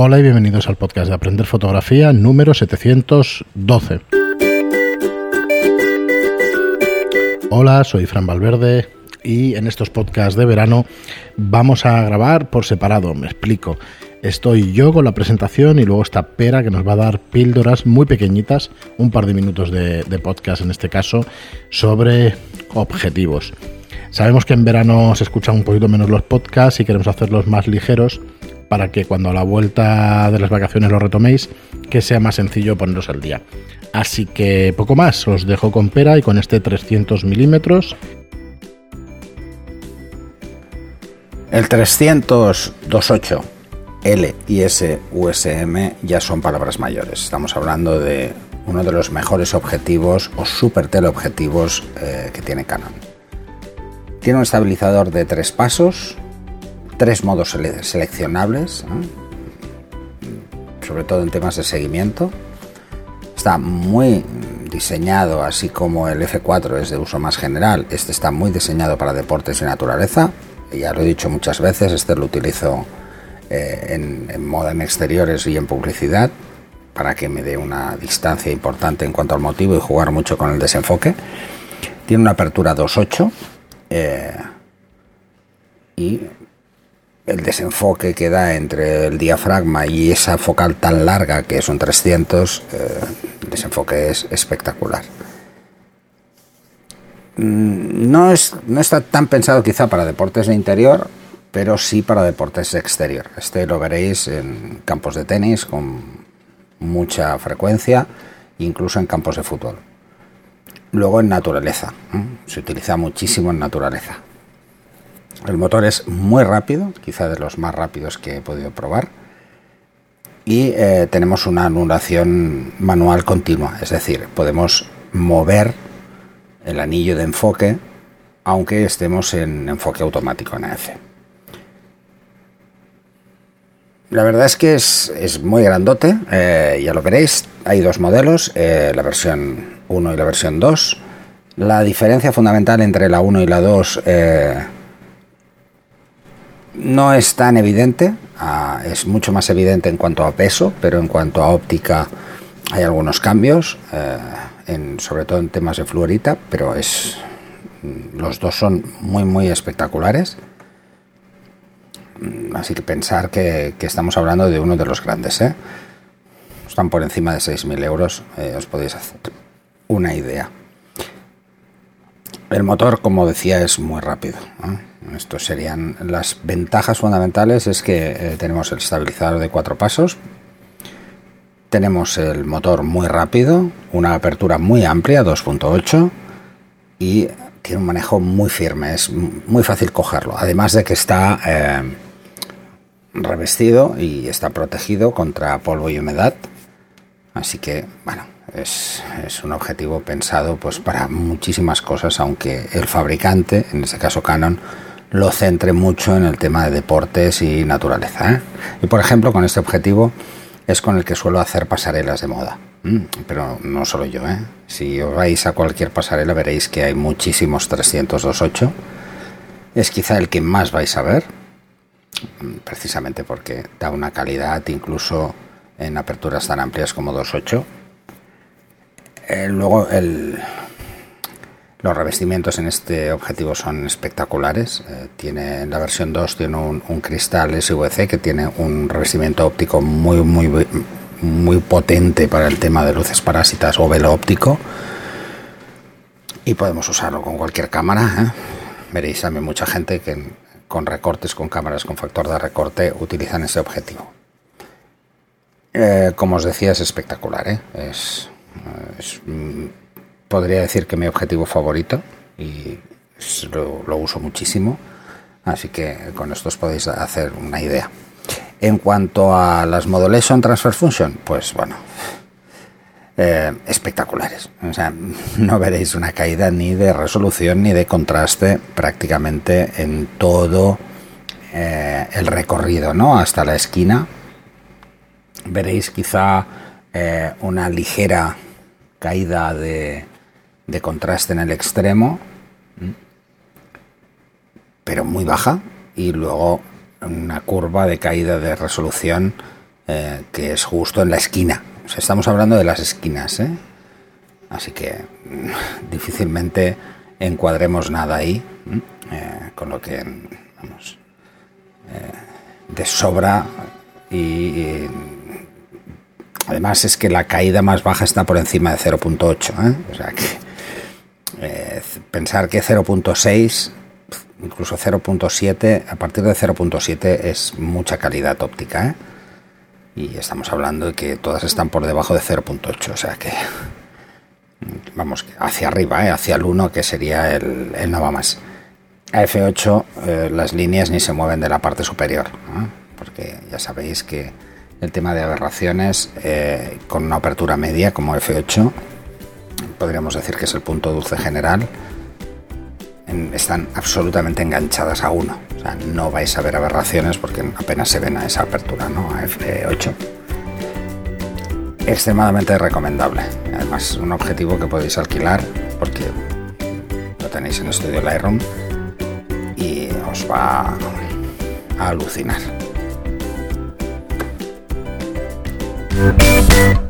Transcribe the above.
Hola y bienvenidos al podcast de Aprender Fotografía número 712. Hola, soy Fran Valverde y en estos podcasts de verano vamos a grabar por separado, me explico. Estoy yo con la presentación y luego está Pera que nos va a dar píldoras muy pequeñitas, un par de minutos de, podcast en este caso, sobre objetivos. Sabemos que en verano se escuchan un poquito menos los podcasts y queremos hacerlos más ligeros para que cuando a la vuelta de las vacaciones lo retoméis, que sea más sencillo poneros al día. Así que poco más, os dejo con Pera y con este 300 milímetros. El 328 L y USM ya son palabras mayores. Estamos hablando de uno de los mejores objetivos o super teleobjetivos eh, que tiene Canon. Tiene un estabilizador de tres pasos, tres modos seleccionables, sobre todo en temas de seguimiento. Está muy diseñado, así como el F4 es de uso más general, este está muy diseñado para deportes y naturaleza. Ya lo he dicho muchas veces, este lo utilizo eh, en, moda en exteriores y en publicidad para que me dé una distancia importante en cuanto al motivo y jugar mucho con el desenfoque. Tiene una apertura 2.8 eh, y el desenfoque que da entre el diafragma y esa focal tan larga que es un 300, eh, el desenfoque es espectacular. Mm, no, es, no está tan pensado quizá para deportes de interior, pero sí para deportes exterior. Este lo veréis en campos de tenis con mucha frecuencia, incluso en campos de fútbol. Luego en naturaleza, se utiliza muchísimo en naturaleza. El motor es muy rápido, quizá de los más rápidos que he podido probar. Y eh, tenemos una anulación manual continua, es decir, podemos mover el anillo de enfoque aunque estemos en enfoque automático en AF. La verdad es que es, muy grandote, eh, ya lo veréis. Hay dos modelos, eh, la versión 1 y la versión 2. La diferencia fundamental entre la 1 y la 2 eh, no es tan evidente, ah, es mucho más evidente en cuanto a peso, pero en cuanto a óptica hay algunos cambios, sobre todo en temas de fluorita, pero es, los dos son muy muy espectaculares. Mm, así que pensar que, estamos hablando de uno de los grandes. ¿eh? Están por encima de 6.000 euros, eh, os podéis hacer una idea. El motor, como decía, es muy rápido. Estos serían las ventajas fundamentales, es que eh, tenemos el estabilizador de cuatro pasos, tenemos el motor muy rápido, una apertura muy amplia, 2.8, y tiene un manejo muy firme, es muy fácil cogerlo. Además de que está revestido y está protegido contra polvo y humedad. Así que, bueno, es, un objetivo pensado pues para muchísimas cosas, aunque el fabricante, en este caso Canon, lo centre mucho en el tema de deportes y naturaleza. ¿eh? Y por ejemplo, con este objetivo es con el que suelo hacer pasarelas de moda. Pero no solo yo, ¿eh? Si os vais a cualquier pasarela veréis que hay muchísimos 328. Es quizá el que más vais a ver, precisamente porque da una calidad incluso en aperturas tan amplias como 2.8. Eh, luego los revestimientos en este objetivo son espectaculares. Eh, tiene en la versión 2 tiene un, cristal SVC que tiene un revestimiento óptico muy muy muy potente para el tema de luces parásitas o velo óptico. Y podemos usarlo con cualquier cámara. ¿eh? Veréis también mucha gente que con recortes, con cámaras con factor de recorte, utilizan ese objetivo. Eh, como os decía, es espectacular. ¿eh? Mm, podría decir que mi objetivo favorito y lo, uso muchísimo. Así que con esto os podéis hacer una idea. En cuanto a las Modulation Transfer Function, pues bueno, eh, espectaculares. O sea, no veréis una caída ni de resolución ni de contraste prácticamente en todo eh, el recorrido, ¿no? Hasta la esquina. Veréis quizá eh, una ligera caída de, de contraste en el extremo, pero muy baja, y luego una curva de caída de resolución eh, que es justo en la esquina. estamos hablando de las esquinas, ¿eh? así que difícilmente encuadremos nada ahí, eh, con lo que vamos de sobra y, además es que la caída más baja está por encima de 0.8, o sea que pensar que 0.6 incluso 0.7, a partir de 0.7 es mucha calidad óptica, ¿eh? y estamos hablando de que todas están por debajo de 0.8, o sea que vamos hacia arriba, ¿eh? hacia el 1 que sería el, el nada más. A F8 eh, las líneas ni se mueven de la parte superior, porque ya sabéis que el tema de aberraciones con una apertura media como F8 podríamos decir que es el punto dulce general están absolutamente enganchadas a uno. O sea, no vais a ver aberraciones porque apenas se ven a esa apertura, ¿no? A F8. Extremadamente recomendable. Además, un objetivo que podéis alquilar porque lo tenéis en Estudio Lightroom y os va a alucinar. Thank